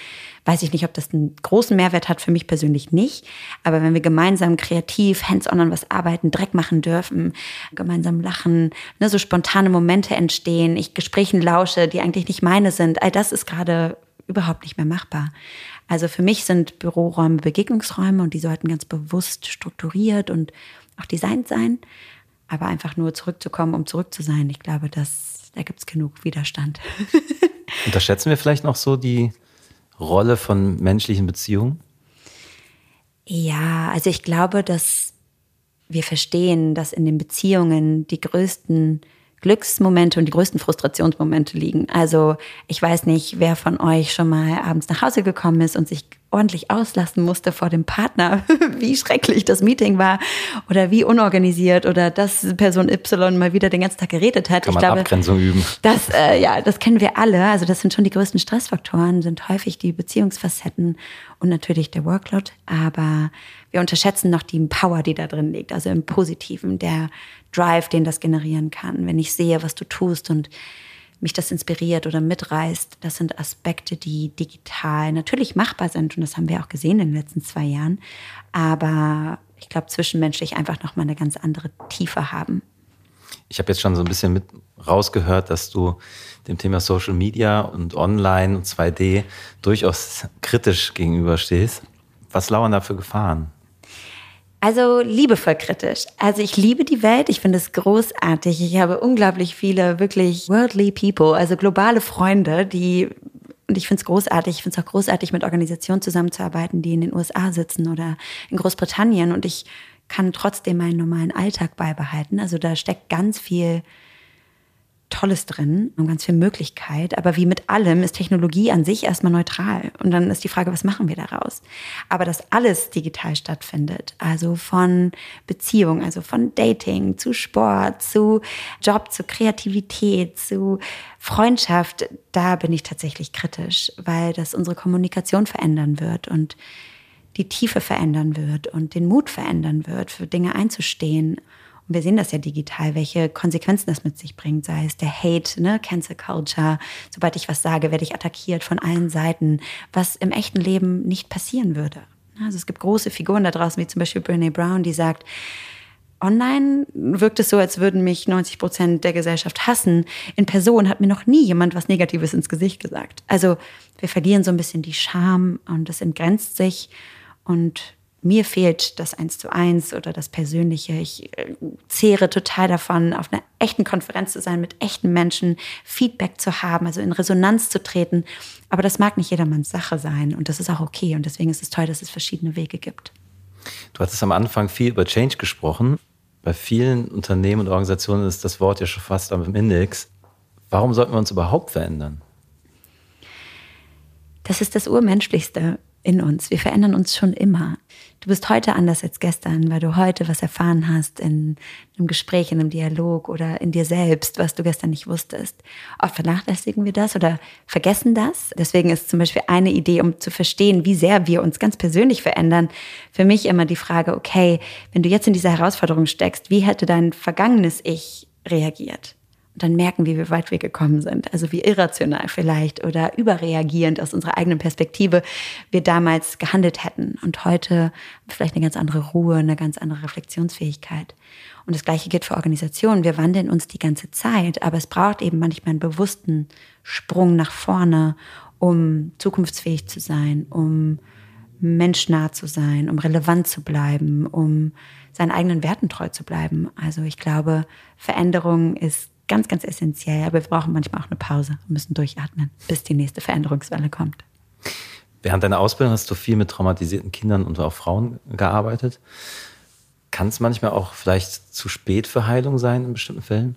weiß ich nicht, ob das einen großen Mehrwert hat, für mich persönlich nicht. Aber wenn wir gemeinsam kreativ, hands-on an was arbeiten, Dreck machen dürfen, gemeinsam lachen, ne, so spontane Momente entstehen, ich Gesprächen lausche, die eigentlich nicht meine sind, all das ist gerade überhaupt nicht mehr machbar. Also für mich sind Büroräume Begegnungsräume und die sollten ganz bewusst strukturiert und auch designt sein. Aber einfach nur zurückzukommen, um zurück zu sein, ich glaube, das, da gibt es genug Widerstand. <laughs> Unterschätzen wir vielleicht noch so die Rolle von menschlichen Beziehungen? Ja, also ich glaube, dass wir verstehen, dass in den Beziehungen die größten Glücksmomente und die größten Frustrationsmomente liegen. Also ich weiß nicht, wer von euch schon mal abends nach Hause gekommen ist und sich ordentlich auslassen musste vor dem Partner, <laughs> wie schrecklich das Meeting war oder wie unorganisiert oder dass Person Y mal wieder den ganzen Tag geredet hat. Kann man ich glaube, Abgrenzung üben. Das, äh, ja, das kennen wir alle. Also das sind schon die größten Stressfaktoren, sind häufig die Beziehungsfacetten und natürlich der Workload. Aber wir unterschätzen noch die Power, die da drin liegt, also im Positiven, der Drive, den das generieren kann. Wenn ich sehe, was du tust und mich das inspiriert oder mitreißt. Das sind Aspekte, die digital natürlich machbar sind und das haben wir auch gesehen in den letzten zwei Jahren. Aber ich glaube, zwischenmenschlich einfach nochmal eine ganz andere Tiefe haben. Ich habe jetzt schon so ein bisschen mit rausgehört, dass du dem Thema Social Media und Online und 2D durchaus kritisch gegenüberstehst. Was lauern da für Gefahren? Also liebevoll kritisch. Also ich liebe die Welt, ich finde es großartig. Ich habe unglaublich viele wirklich worldly people, also globale Freunde, die und ich finde es großartig. Ich finde es auch großartig, mit Organisationen zusammenzuarbeiten, die in den USA sitzen oder in Großbritannien. Und ich kann trotzdem meinen normalen Alltag beibehalten. Also da steckt ganz viel Tolles drin und ganz viel Möglichkeit. Aber wie mit allem ist Technologie an sich erstmal neutral. Und dann ist die Frage, was machen wir daraus? Aber dass alles digital stattfindet, also von Beziehung, also von Dating zu Sport, zu Job, zu Kreativität, zu Freundschaft, da bin ich tatsächlich kritisch, weil das unsere Kommunikation verändern wird und die Tiefe verändern wird und den Mut verändern wird, für Dinge einzustehen wir sehen das ja digital, welche Konsequenzen das mit sich bringt, sei es der Hate, ne, Cancel Culture. Sobald ich was sage, werde ich attackiert von allen Seiten, was im echten Leben nicht passieren würde. Also es gibt große Figuren da draußen, wie zum Beispiel Brene Brown, die sagt, Online wirkt es so, als würden mich 90 Prozent der Gesellschaft hassen. In Person hat mir noch nie jemand was Negatives ins Gesicht gesagt. Also wir verlieren so ein bisschen die Scham und es entgrenzt sich. Und mir fehlt das Eins zu eins oder das Persönliche. Ich äh, zehre total davon, auf einer echten Konferenz zu sein, mit echten Menschen Feedback zu haben, also in Resonanz zu treten. Aber das mag nicht jedermanns Sache sein und das ist auch okay. Und deswegen ist es toll, dass es verschiedene Wege gibt. Du hattest am Anfang viel über Change gesprochen. Bei vielen Unternehmen und Organisationen ist das Wort ja schon fast am Index. Warum sollten wir uns überhaupt verändern? Das ist das Urmenschlichste in uns. Wir verändern uns schon immer. Du bist heute anders als gestern, weil du heute was erfahren hast in einem Gespräch, in einem Dialog oder in dir selbst, was du gestern nicht wusstest. Oft vernachlässigen wir das oder vergessen das. Deswegen ist zum Beispiel eine Idee, um zu verstehen, wie sehr wir uns ganz persönlich verändern, für mich immer die Frage, okay, wenn du jetzt in dieser Herausforderung steckst, wie hätte dein vergangenes Ich reagiert? Dann merken, wie weit wir gekommen sind. Also wie irrational vielleicht oder überreagierend aus unserer eigenen Perspektive wir damals gehandelt hätten. Und heute vielleicht eine ganz andere Ruhe, eine ganz andere Reflexionsfähigkeit. Und das Gleiche gilt für Organisationen. Wir wandeln uns die ganze Zeit, aber es braucht eben manchmal einen bewussten Sprung nach vorne, um zukunftsfähig zu sein, um menschnah zu sein, um relevant zu bleiben, um seinen eigenen Werten treu zu bleiben. Also ich glaube, Veränderung ist ganz, ganz essentiell. Aber wir brauchen manchmal auch eine Pause und müssen durchatmen, bis die nächste Veränderungswelle kommt. Während deiner Ausbildung hast du viel mit traumatisierten Kindern und auch Frauen gearbeitet. Kann es manchmal auch vielleicht zu spät für Heilung sein in bestimmten Fällen?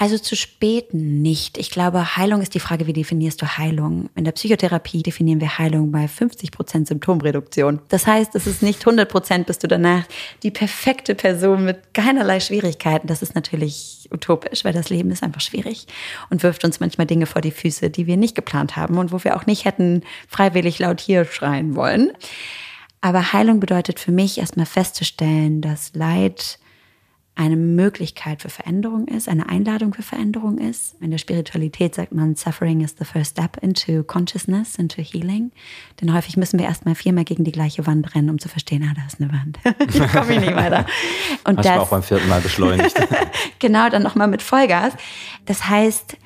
Also zu spät nicht. Ich glaube, Heilung ist die Frage, wie definierst du Heilung? In der Psychotherapie definieren wir Heilung bei 50 Prozent Symptomreduktion. Das heißt, es ist nicht 100 Prozent, bist du danach die perfekte Person mit keinerlei Schwierigkeiten. Das ist natürlich utopisch, weil das Leben ist einfach schwierig und wirft uns manchmal Dinge vor die Füße, die wir nicht geplant haben und wo wir auch nicht hätten freiwillig laut hier schreien wollen. Aber Heilung bedeutet für mich erstmal festzustellen, dass Leid eine Möglichkeit für Veränderung ist, eine Einladung für Veränderung ist. In der Spiritualität sagt man, Suffering is the first step into consciousness, into healing. Denn häufig müssen wir erstmal viermal gegen die gleiche Wand rennen, um zu verstehen, ah, da ist eine Wand. <laughs> Hier komme ich nicht weiter. Und Hast das auch beim vierten Mal beschleunigt. <laughs> genau, dann nochmal mit Vollgas. Das heißt,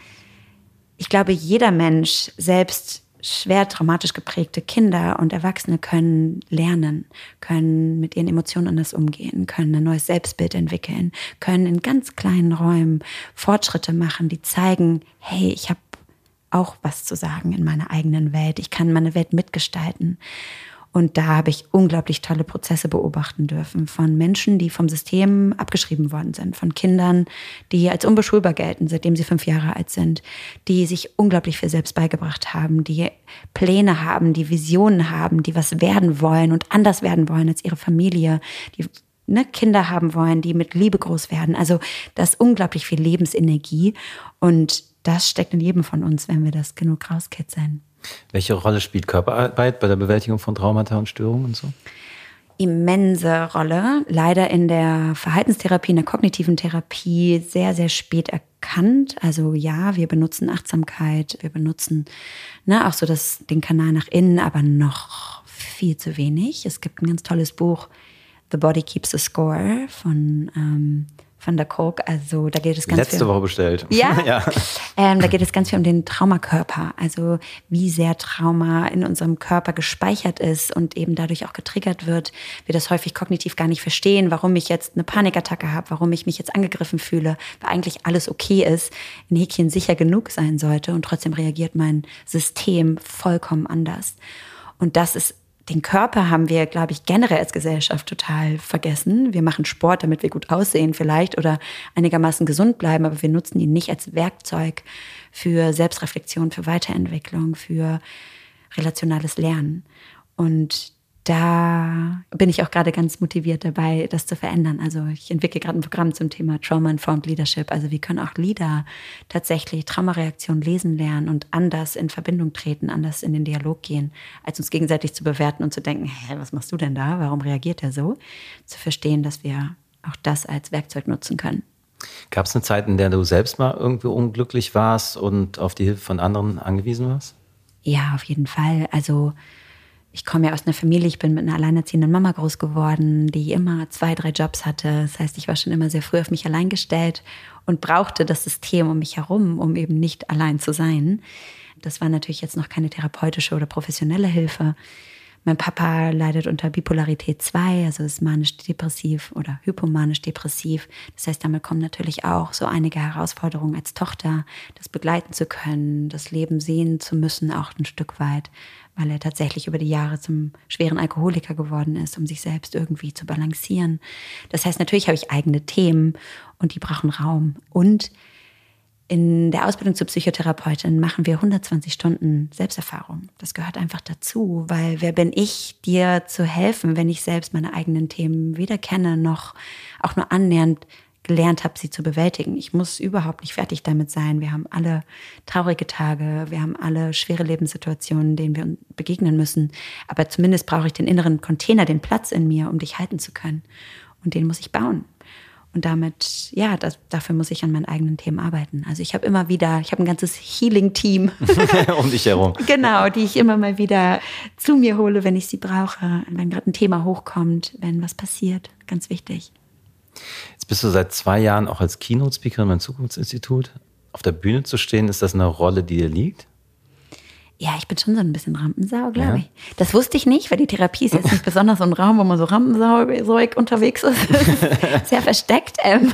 ich glaube, jeder Mensch selbst schwer traumatisch geprägte Kinder und Erwachsene können lernen, können mit ihren Emotionen anders umgehen, können ein neues Selbstbild entwickeln, können in ganz kleinen Räumen Fortschritte machen, die zeigen, hey, ich habe auch was zu sagen in meiner eigenen Welt, ich kann meine Welt mitgestalten. Und da habe ich unglaublich tolle Prozesse beobachten dürfen von Menschen, die vom System abgeschrieben worden sind, von Kindern, die als unbeschulbar gelten, seitdem sie fünf Jahre alt sind, die sich unglaublich viel selbst beigebracht haben, die Pläne haben, die Visionen haben, die was werden wollen und anders werden wollen als ihre Familie, die ne, Kinder haben wollen, die mit Liebe groß werden. Also das ist unglaublich viel Lebensenergie und das steckt in jedem von uns, wenn wir das genug rauskitzeln. Welche Rolle spielt Körperarbeit bei der Bewältigung von Traumata und Störungen und so? Immense Rolle. Leider in der Verhaltenstherapie, in der kognitiven Therapie sehr, sehr spät erkannt. Also ja, wir benutzen Achtsamkeit, wir benutzen ne, auch so das, den Kanal nach innen, aber noch viel zu wenig. Es gibt ein ganz tolles Buch, The Body Keeps the Score von ähm, von der Coke. Also da geht es ganz Letzte viel. Woche bestellt. <laughs> Ja. ja. Ähm, da geht es ganz viel um den Traumakörper. Also wie sehr Trauma in unserem Körper gespeichert ist und eben dadurch auch getriggert wird. Wir das häufig kognitiv gar nicht verstehen, warum ich jetzt eine Panikattacke habe, warum ich mich jetzt angegriffen fühle, weil eigentlich alles okay ist, in Häkchen sicher genug sein sollte und trotzdem reagiert mein System vollkommen anders. Und das ist den Körper haben wir, glaube ich, generell als Gesellschaft total vergessen. Wir machen Sport, damit wir gut aussehen vielleicht oder einigermaßen gesund bleiben, aber wir nutzen ihn nicht als Werkzeug für Selbstreflexion, für Weiterentwicklung, für relationales Lernen. Und da bin ich auch gerade ganz motiviert dabei, das zu verändern. Also ich entwickle gerade ein Programm zum Thema Trauma-Informed Leadership. Also wie können auch Leader tatsächlich Traumareaktionen lesen lernen und anders in Verbindung treten, anders in den Dialog gehen, als uns gegenseitig zu bewerten und zu denken, hä, was machst du denn da? Warum reagiert er so? Zu verstehen, dass wir auch das als Werkzeug nutzen können. Gab es eine Zeit, in der du selbst mal irgendwie unglücklich warst und auf die Hilfe von anderen angewiesen warst? Ja, auf jeden Fall. Also ich komme ja aus einer Familie, ich bin mit einer alleinerziehenden Mama groß geworden, die immer zwei, drei Jobs hatte. Das heißt, ich war schon immer sehr früh auf mich allein gestellt und brauchte das System um mich herum, um eben nicht allein zu sein. Das war natürlich jetzt noch keine therapeutische oder professionelle Hilfe. Mein Papa leidet unter Bipolarität 2, also ist manisch-depressiv oder hypomanisch-depressiv. Das heißt, damit kommen natürlich auch so einige Herausforderungen als Tochter, das begleiten zu können, das Leben sehen zu müssen, auch ein Stück weit weil er tatsächlich über die Jahre zum schweren Alkoholiker geworden ist, um sich selbst irgendwie zu balancieren. Das heißt, natürlich habe ich eigene Themen und die brauchen Raum. Und In der Ausbildung zur Psychotherapeutin machen wir 120 Stunden Selbsterfahrung. Das gehört einfach dazu, weil wer bin ich, dir zu helfen, wenn ich selbst meine eigenen Themen weder kenne noch auch nur annähernd gelernt habe, sie zu bewältigen. Ich muss überhaupt nicht fertig damit sein. Wir haben alle traurige Tage, wir haben alle schwere Lebenssituationen, denen wir begegnen müssen. Aber zumindest brauche ich den inneren Container, den Platz in mir, um dich halten zu können. Und den muss ich bauen. Und damit, ja, das, dafür muss ich an meinen eigenen Themen arbeiten. Also ich habe immer wieder, ich habe ein ganzes Healing-Team <laughs> <laughs> um dich herum. Genau, die ich immer mal wieder zu mir hole, wenn ich sie brauche, wenn gerade ein Thema hochkommt, wenn was passiert. Ganz wichtig. Jetzt bist du seit zwei Jahren auch als Keynote-Speakerin beim Zukunftsinstitut. Auf der Bühne zu stehen, ist das eine Rolle, die dir liegt? Ja, ich bin schon so ein bisschen Rampensau, glaube ja. ich. Das wusste ich nicht, weil die Therapie ist jetzt nicht besonders so ein Raum, wo man so Rampensauig unterwegs <laughs> ist. Sehr versteckt. Ähm.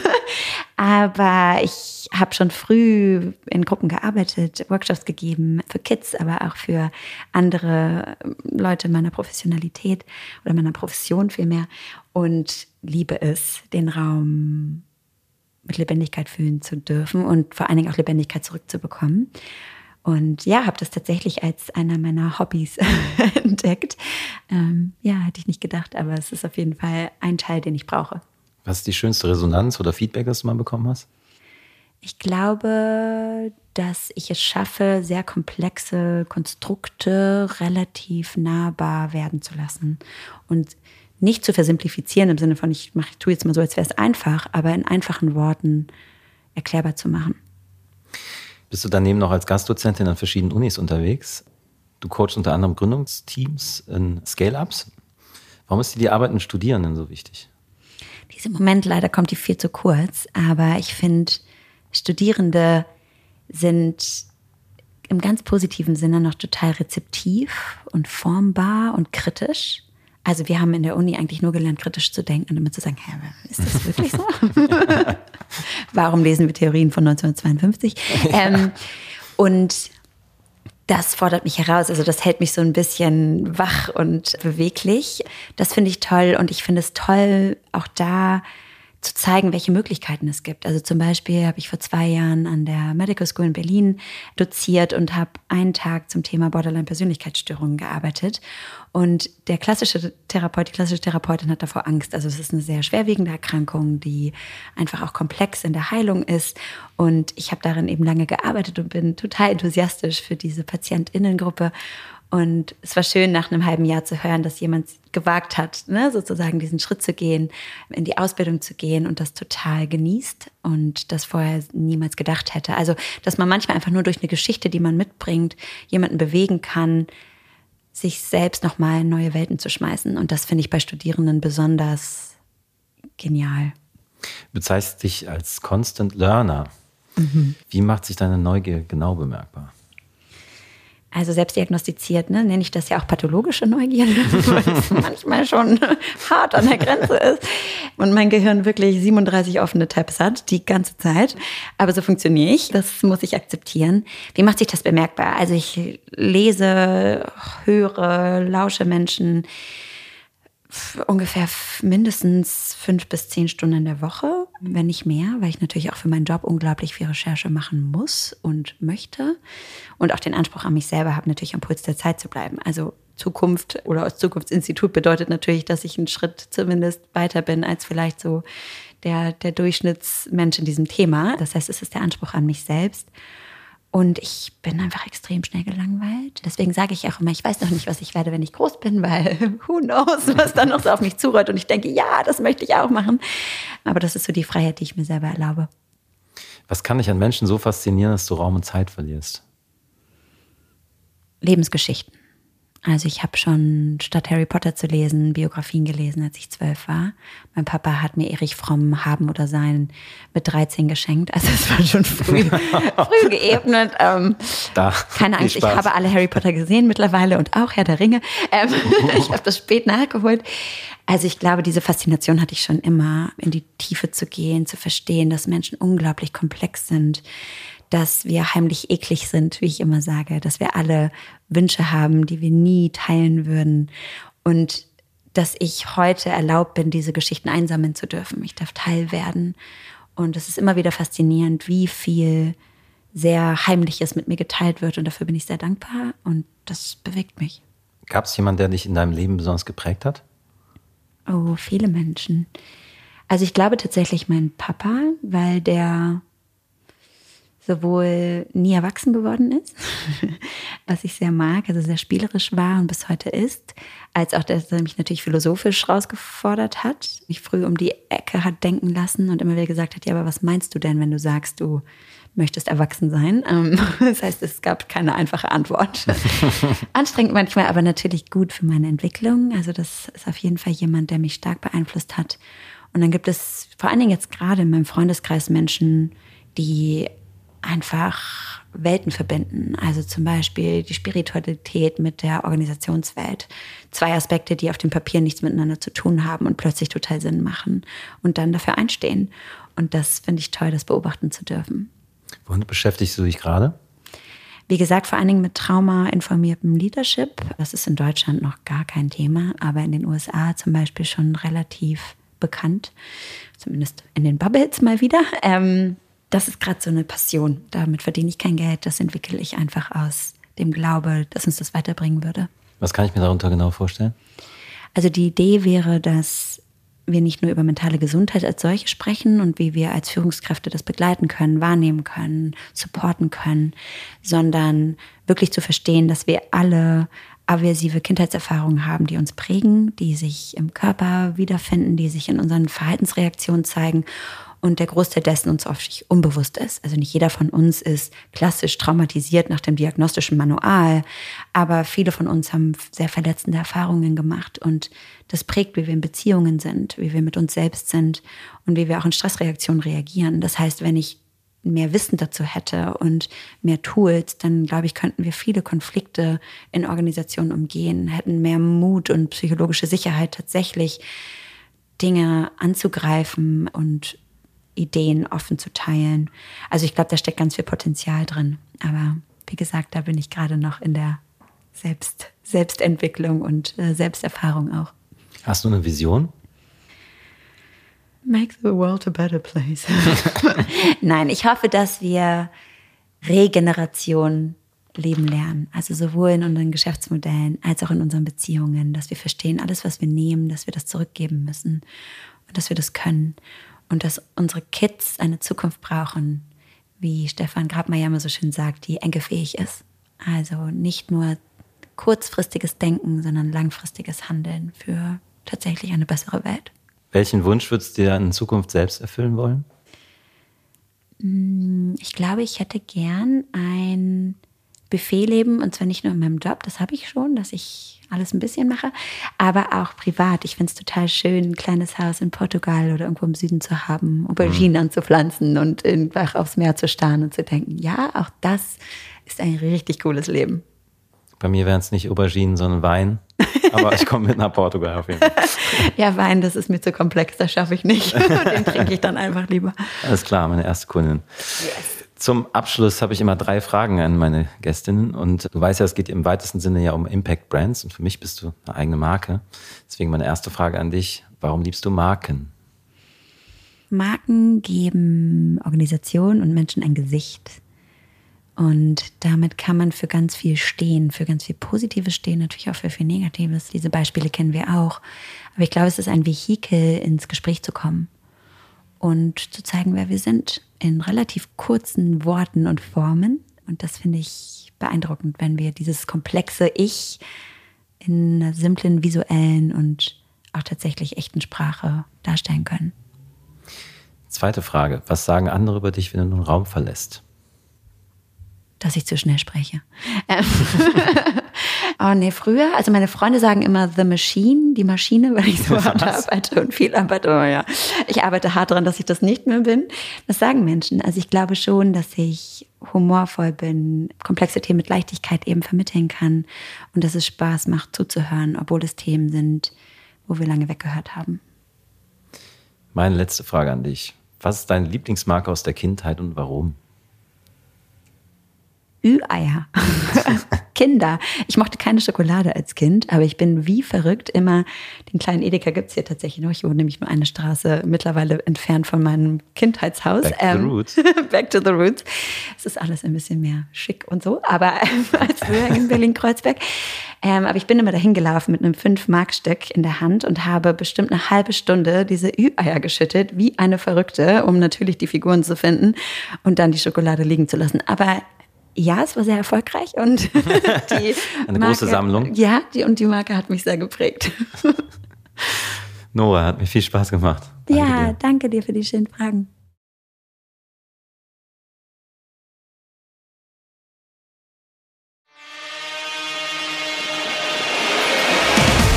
Aber ich habe schon früh in Gruppen gearbeitet, Workshops gegeben für Kids, aber auch für andere Leute meiner Professionalität oder meiner Profession vielmehr. Und liebe es, den Raum mit Lebendigkeit fühlen zu dürfen und vor allen Dingen auch Lebendigkeit zurückzubekommen. Und ja, habe das tatsächlich als einer meiner Hobbys <laughs> entdeckt. Ähm, ja, hätte ich nicht gedacht, aber es ist auf jeden Fall ein Teil, den ich brauche. Was ist die schönste Resonanz oder Feedback, das du mal bekommen hast? Ich glaube, dass ich es schaffe, sehr komplexe Konstrukte relativ nahbar werden zu lassen und nicht zu versimplifizieren im Sinne von, ich, mach, ich tue jetzt mal so, als wäre es einfach, aber in einfachen Worten erklärbar zu machen. Bist du daneben noch als Gastdozentin an verschiedenen Unis unterwegs? Du coachst unter anderem Gründungsteams in Scale-Ups. Warum ist dir die Arbeit mit Studierenden so wichtig? Diesen Moment leider kommt die viel zu kurz, aber ich finde, Studierende sind im ganz positiven Sinne noch total rezeptiv und formbar und kritisch. Also wir haben in der Uni eigentlich nur gelernt, kritisch zu denken und immer zu sagen, hä, ist das wirklich so? <laughs> Warum lesen wir Theorien von 1952? Ähm, und das fordert mich heraus. Also das hält mich so ein bisschen wach und beweglich. Das finde ich toll und ich finde es toll, auch da zu zeigen, welche Möglichkeiten es gibt. Also zum Beispiel habe ich vor zwei Jahren an der Medical School in Berlin doziert und habe einen Tag zum Thema Borderline-Persönlichkeitsstörungen gearbeitet. Und der klassische Therapeut, die klassische Therapeutin hat davor Angst. Also es ist eine sehr schwerwiegende Erkrankung, die einfach auch komplex in der Heilung ist. Und ich habe darin eben lange gearbeitet und bin total enthusiastisch für diese Patientinnengruppe und es war schön, nach einem halben Jahr zu hören, dass jemand gewagt hat, ne, sozusagen diesen Schritt zu gehen, in die Ausbildung zu gehen und das total genießt und das vorher niemals gedacht hätte. Also, dass man manchmal einfach nur durch eine Geschichte, die man mitbringt, jemanden bewegen kann, sich selbst nochmal in neue Welten zu schmeißen. Und das finde ich bei Studierenden besonders genial. Du bezeichnest dich als Constant Learner. Mhm. Wie macht sich deine Neugier genau bemerkbar? Also selbst diagnostiziert, ne, nenne ich das ja auch pathologische Neugierde, <laughs> weil es manchmal schon <laughs> hart an der Grenze ist und mein Gehirn wirklich 37 offene Tabs hat, die ganze Zeit. Aber so funktioniere ich, das muss ich akzeptieren. Wie macht sich das bemerkbar? Also ich lese, höre, lausche Menschen, ungefähr mindestens fünf bis zehn Stunden in der Woche, wenn nicht mehr, weil ich natürlich auch für meinen Job unglaublich viel Recherche machen muss und möchte und auch den Anspruch an mich selber habe, natürlich am Puls der Zeit zu bleiben. Also Zukunft oder aus Zukunftsinstitut bedeutet natürlich, dass ich einen Schritt zumindest weiter bin als vielleicht so der, der Durchschnittsmensch in diesem Thema. Das heißt, es ist der Anspruch an mich selbst. Und ich bin einfach extrem schnell gelangweilt. Deswegen sage ich auch immer, ich weiß noch nicht, was ich werde, wenn ich groß bin, weil <laughs> who knows, was dann noch so auf mich zurollt. Und ich denke, ja, das möchte ich auch machen. Aber das ist so die Freiheit, die ich mir selber erlaube. Was kann dich an Menschen so faszinieren, dass du Raum und Zeit verlierst? Lebensgeschichten. Also ich habe schon statt Harry Potter zu lesen, Biografien gelesen, als ich zwölf war. Mein Papa hat mir Erich Fromm haben oder sein mit 13 geschenkt. Also es war schon früh, <laughs> früh geebnet. Ähm, da, keine Angst, ich habe alle Harry Potter gesehen mittlerweile und auch Herr der Ringe. Ähm, <laughs> ich habe das spät nachgeholt. Also ich glaube, diese Faszination hatte ich schon immer, in die Tiefe zu gehen, zu verstehen, dass Menschen unglaublich komplex sind, dass wir heimlich eklig sind, wie ich immer sage, dass wir alle Wünsche haben, die wir nie teilen würden und dass ich heute erlaubt bin, diese Geschichten einsammeln zu dürfen. Ich darf Teil werden und es ist immer wieder faszinierend, wie viel sehr Heimliches mit mir geteilt wird. Und dafür bin ich sehr dankbar und das bewegt mich. Gab es jemanden, der dich in deinem Leben besonders geprägt hat? Oh, viele Menschen. Also ich glaube tatsächlich mein Papa, weil der sowohl nie erwachsen geworden ist, <laughs> was ich sehr mag, also sehr spielerisch war und bis heute ist, als auch, dass er mich natürlich philosophisch rausgefordert hat, mich früh um die Ecke hat denken lassen und immer wieder gesagt hat, ja, aber was meinst du denn, wenn du sagst, du möchtest erwachsen sein? Ähm, <laughs> das heißt, es gab keine einfache Antwort. <laughs> Anstrengend manchmal, aber natürlich gut für meine Entwicklung. Also das ist auf jeden Fall jemand, der mich stark beeinflusst hat. Und dann gibt es vor allen Dingen jetzt gerade in meinem Freundeskreis Menschen, die einfach Welten verbinden. Also zum Beispiel die Spiritualität mit der Organisationswelt. Zwei Aspekte, die auf dem Papier nichts miteinander zu tun haben und plötzlich total Sinn machen und dann dafür einstehen. Und das finde ich toll, das beobachten zu dürfen. Womit beschäftigst du dich gerade? Wie gesagt, vor allen Dingen mit traumainformiertem Leadership. Das ist in Deutschland noch gar kein Thema, aber in den USA zum Beispiel schon relativ bekannt. Zumindest in den Bubbles mal wieder. Ähm, das ist gerade so eine Passion. Damit verdiene ich kein Geld. Das entwickle ich einfach aus dem Glaube, dass uns das weiterbringen würde. Was kann ich mir darunter genau vorstellen? Also die Idee wäre, dass wir nicht nur über mentale Gesundheit als solche sprechen und wie wir als Führungskräfte das begleiten können, wahrnehmen können, supporten können, sondern wirklich zu verstehen, dass wir alle aversive Kindheitserfahrungen haben, die uns prägen, die sich im Körper wiederfinden, die sich in unseren Verhaltensreaktionen zeigen und der Großteil dessen uns oft unbewusst ist. Also nicht jeder von uns ist klassisch traumatisiert nach dem diagnostischen Manual, aber viele von uns haben sehr verletzende Erfahrungen gemacht und das prägt, wie wir in Beziehungen sind, wie wir mit uns selbst sind und wie wir auch in Stressreaktionen reagieren. Das heißt, wenn ich mehr Wissen dazu hätte und mehr Tools, dann glaube ich, könnten wir viele Konflikte in Organisationen umgehen, hätten mehr Mut und psychologische Sicherheit tatsächlich Dinge anzugreifen und Ideen offen zu teilen. Also ich glaube, da steckt ganz viel Potenzial drin. Aber wie gesagt, da bin ich gerade noch in der Selbst, Selbstentwicklung und äh, Selbsterfahrung auch. Hast du eine Vision? Make the world a better place. <laughs> <laughs> Nein, ich hoffe, dass wir Regeneration leben lernen. Also sowohl in unseren Geschäftsmodellen als auch in unseren Beziehungen, dass wir verstehen, alles, was wir nehmen, dass wir das zurückgeben müssen und dass wir das können und dass unsere Kids eine Zukunft brauchen, wie Stefan Grabmeier immer so schön sagt, die enkelfähig ist. Also nicht nur kurzfristiges Denken, sondern langfristiges Handeln für tatsächlich eine bessere Welt. Welchen Wunsch würdest du dir in Zukunft selbst erfüllen wollen? Mm, ich glaube, ich hätte gern ein Buffet leben und zwar nicht nur in meinem Job, das habe ich schon, dass ich alles ein bisschen mache, aber auch privat. Ich finde es total schön, ein kleines Haus in Portugal oder irgendwo im Süden zu haben, Auberginen mhm. anzupflanzen und einfach aufs Meer zu starren und zu denken, ja, auch das ist ein richtig cooles Leben. Bei mir wären es nicht Auberginen, sondern Wein. Aber ich komme mit nach Portugal auf jeden Fall. <laughs> ja, Wein, das ist mir zu komplex, das schaffe ich nicht. <laughs> Den trinke ich dann einfach lieber. Alles klar, meine erste Kundin. Yes. Zum Abschluss habe ich immer drei Fragen an meine Gästinnen. Und du weißt ja, es geht im weitesten Sinne ja um Impact Brands. Und für mich bist du eine eigene Marke. Deswegen meine erste Frage an dich. Warum liebst du Marken? Marken geben Organisationen und Menschen ein Gesicht. Und damit kann man für ganz viel stehen, für ganz viel Positives stehen, natürlich auch für viel Negatives. Diese Beispiele kennen wir auch. Aber ich glaube, es ist ein Vehikel, ins Gespräch zu kommen und zu zeigen, wer wir sind, in relativ kurzen Worten und Formen. Und das finde ich beeindruckend, wenn wir dieses komplexe Ich in einer simplen visuellen und auch tatsächlich echten Sprache darstellen können. Zweite Frage. Was sagen andere über dich, wenn du einen Raum verlässt? Dass ich zu schnell spreche. <laughs> Oh nee, früher, also meine Freunde sagen immer The Machine, die Maschine, weil ich so <laughs> hart arbeite und viel arbeite. Oh ja, ich arbeite hart daran, dass ich das nicht mehr bin. Das sagen Menschen. Also ich glaube schon, dass ich humorvoll bin, komplexe Themen mit Leichtigkeit eben vermitteln kann und dass es Spaß macht zuzuhören, obwohl es Themen sind, wo wir lange weggehört haben. Meine letzte Frage an dich. Was ist deine Lieblingsmarke aus der Kindheit und warum? Ü-Eier. <laughs> Kinder. Ich mochte keine Schokolade als Kind, aber ich bin wie verrückt immer, den kleinen Edeka gibt es hier tatsächlich noch. Ich wohne nämlich nur eine Straße mittlerweile entfernt von meinem Kindheitshaus. Back to the ähm, roots. <laughs> back to the roots. Es ist alles ein bisschen mehr schick und so, aber ähm, <laughs> als früher in Berlin-Kreuzberg. Ähm, aber ich bin immer dahin gelaufen mit einem 5-Mark-Stück in der Hand und habe bestimmt eine halbe Stunde diese Ü-Eier geschüttet, wie eine Verrückte, um natürlich die Figuren zu finden und dann die Schokolade liegen zu lassen. Aber ja, es war sehr erfolgreich und <laughs> die eine Marke, große Sammlung. Ja, die, und die Marke hat mich sehr geprägt. <laughs> Nora, hat mir viel Spaß gemacht. Danke ja, dir. danke dir für die schönen Fragen.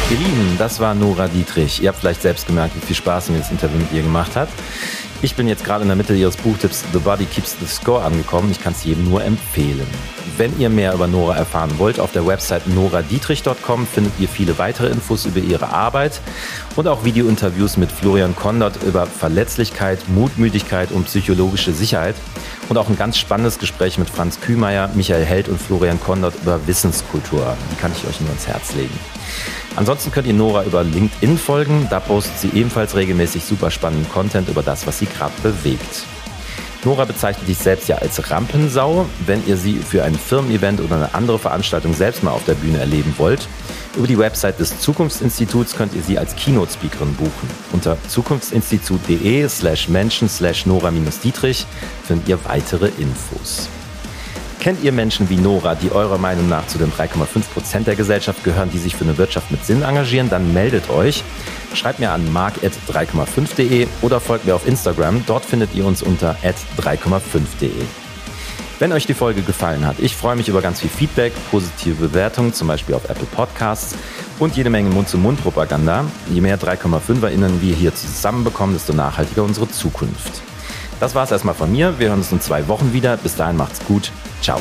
Ihr Lieben, das war Nora Dietrich. Ihr habt vielleicht selbst gemerkt, wie viel Spaß mir das Interview mit ihr gemacht hat. Ich bin jetzt gerade in der Mitte Ihres Buchtipps The Body Keeps the Score angekommen. Ich kann es jedem nur empfehlen. Wenn ihr mehr über Nora erfahren wollt, auf der Website noradietrich.com findet ihr viele weitere Infos über ihre Arbeit und auch Videointerviews mit Florian Kondert über Verletzlichkeit, Mutmüdigkeit und psychologische Sicherheit und auch ein ganz spannendes Gespräch mit Franz Kühmeier, Michael Held und Florian Kondert über Wissenskultur. Die kann ich euch nur ans Herz legen. Ansonsten könnt ihr Nora über LinkedIn folgen. Da postet sie ebenfalls regelmäßig super spannenden Content über das, was sie gerade bewegt. Nora bezeichnet sich selbst ja als Rampensau. Wenn ihr sie für ein Firmen-Event oder eine andere Veranstaltung selbst mal auf der Bühne erleben wollt, über die Website des Zukunftsinstituts könnt ihr sie als Keynote-Speakerin buchen. Unter zukunftsinstitut.de slash menschen slash nora-dietrich findet ihr weitere Infos. Kennt ihr Menschen wie Nora, die eurer Meinung nach zu den 3,5 Prozent der Gesellschaft gehören, die sich für eine Wirtschaft mit Sinn engagieren? Dann meldet euch. Schreibt mir an mark.3,5.de oder folgt mir auf Instagram. Dort findet ihr uns unter 3,5.de. Wenn euch die Folge gefallen hat, ich freue mich über ganz viel Feedback, positive Bewertungen, zum Beispiel auf Apple Podcasts und jede Menge Mund-zu-Mund-Propaganda. Je mehr 3,5erInnen wir hier zusammenbekommen, desto nachhaltiger unsere Zukunft. Das war es erstmal von mir. Wir hören uns in zwei Wochen wieder. Bis dahin macht's gut. Ciao.